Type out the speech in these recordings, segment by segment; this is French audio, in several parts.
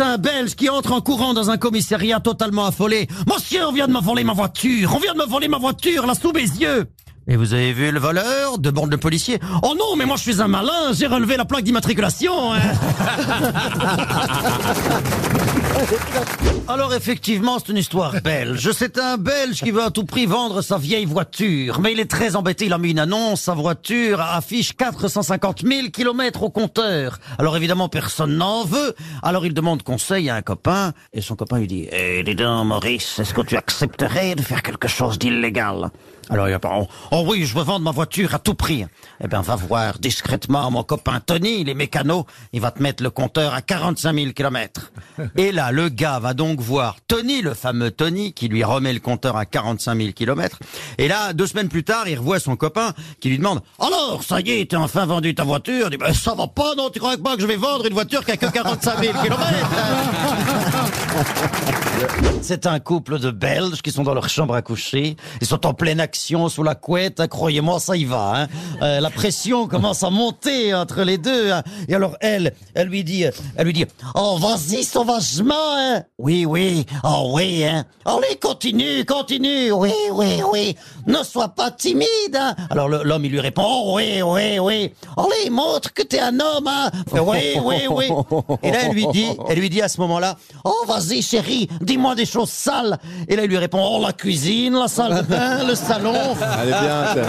un Belge qui entre en courant dans un commissariat totalement affolé. Monsieur, on vient de me voler ma voiture, on vient de me voler ma voiture, là, sous mes yeux. Et vous avez vu le voleur? De bande de policiers Oh non, mais moi je suis un malin, j'ai relevé la plaque d'immatriculation. hein. Alors effectivement, c'est une histoire belge. C'est un Belge qui veut à tout prix vendre sa vieille voiture. Mais il est très embêté, il a mis une annonce, sa voiture affiche 450 000 kilomètres au compteur. Alors évidemment, personne n'en veut. Alors il demande conseil à un copain, et son copain lui dit, Eh, dis donc Maurice, est-ce que tu accepterais de faire quelque chose d'illégal? Alors il répond, oh, oh oui, je veux vendre ma voiture à tout prix. Eh bien, va voir discrètement mon copain Tony, il est mécano, il va te mettre le compteur à 45 000 kilomètres. Et là, le gars va donc voir Tony, le fameux Tony, qui lui remet le compteur à 45 000 kilomètres. Et là, deux semaines plus tard, il revoit son copain qui lui demande, alors, ça y est, t'as enfin vendu ta voiture? Il dit, ben, ça va pas, non, tu crois pas que je vais vendre une voiture qui a que 45 000 kilomètres? C'est un couple de Belges qui sont dans leur chambre à coucher. Ils sont en pleine action sous la couette. Croyez-moi, ça y va. Hein. Euh, la pression commence à monter entre les deux. hein. Et alors elle, elle lui dit, elle lui dit, oh vas-y sauvagement. Hein. Oui, oui, oh oui. Hein. Allez, continue, continue. Oui, oui, oui. Ne sois pas timide. Alors l'homme il lui répond, oh oui, oui, oui. Allez, montre que t'es un homme. Oui, oui, oui. Et là elle lui dit, elle lui dit à ce moment-là, oh vas-y chérie, dis-moi des choses sales. Et là il lui répond, oh la cuisine, la salle de bain, le salon. Elle est bien, ça.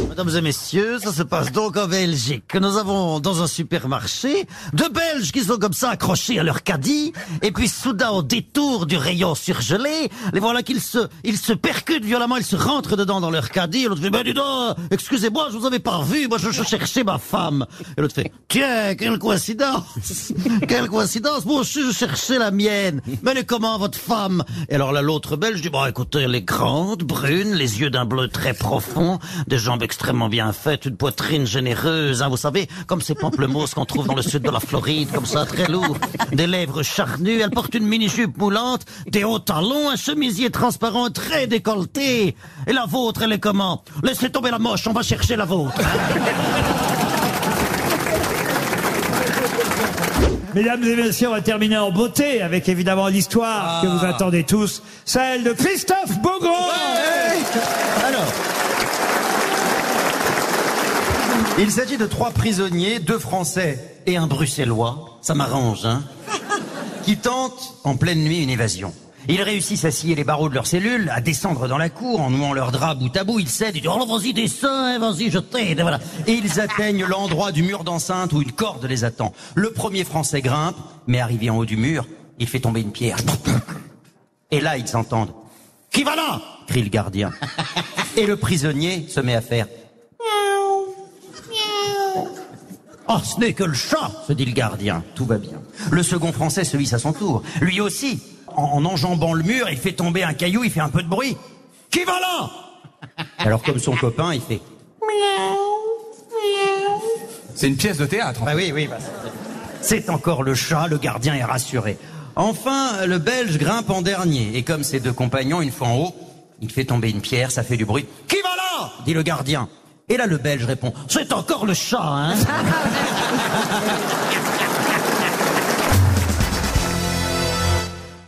Mesdames et messieurs, ça se passe donc en Belgique. Nous avons dans un supermarché deux Belges qui sont comme ça accrochés à leur caddie, et puis soudain au détour du rayon surgelé, les voilà qu'ils se, ils se percutent violemment, ils se rentrent dedans dans leur caddie, et l'autre fait, ben dis donc, excusez-moi, je vous avais pas vu, moi je, je cherchais ma femme. Et l'autre fait, tiens, quelle coïncidence, quelle coïncidence, moi je cherchais la mienne, mais elle est comment votre femme? Et alors là l'autre Belge dit, bon écoutez, elle est grande, brune, les yeux d'un bleu très profond, des jambes extrêmement bien faites, une poitrine généreuse, hein, vous savez, comme ces pamplemousses qu'on trouve dans le sud de la Floride, comme ça, très lourd, des lèvres charnues, elle porte une mini-jupe moulante, des hauts talons, un chemisier transparent très décolleté. Et la vôtre, elle est comment? Laissez tomber la moche, on va chercher la vôtre. Mesdames et messieurs, on va terminer en beauté avec évidemment l'histoire que vous attendez tous, celle de Christophe Beaugrand. Alors. Il s'agit de trois prisonniers, deux Français et un Bruxellois, ça m'arrange, hein, qui tentent en pleine nuit une évasion. Ils réussissent à scier les barreaux de leur cellule, à descendre dans la cour en nouant leur drap bout à bout. Ils cèdent, ils disent « Oh, vas-y, descends, hein, vas-y, je t'aide. ». Et ils atteignent l'endroit du mur d'enceinte où une corde les attend. Le premier Français grimpe, mais arrivé en haut du mur, il fait tomber une pierre. Et là, ils entendent « Qui va là ?» crie le gardien. Et le prisonnier se met à faire Oh, ce n'est que le chat, se dit le gardien. Tout va bien. Le second français se hisse à son tour. Lui aussi, en, en enjambant le mur, il fait tomber un caillou, il fait un peu de bruit. Qui va là? Alors comme son copain, il fait... C'est une pièce de théâtre. Bah oui, oui. bah, c'est- c'est encore le chat, le gardien est rassuré. Enfin, le Belge grimpe en dernier. Et comme ses deux compagnons, une fois en haut, il fait tomber une pierre, ça fait du bruit. Qui va là? dit le gardien. Et là, le Belge répond, c'est encore le chat, hein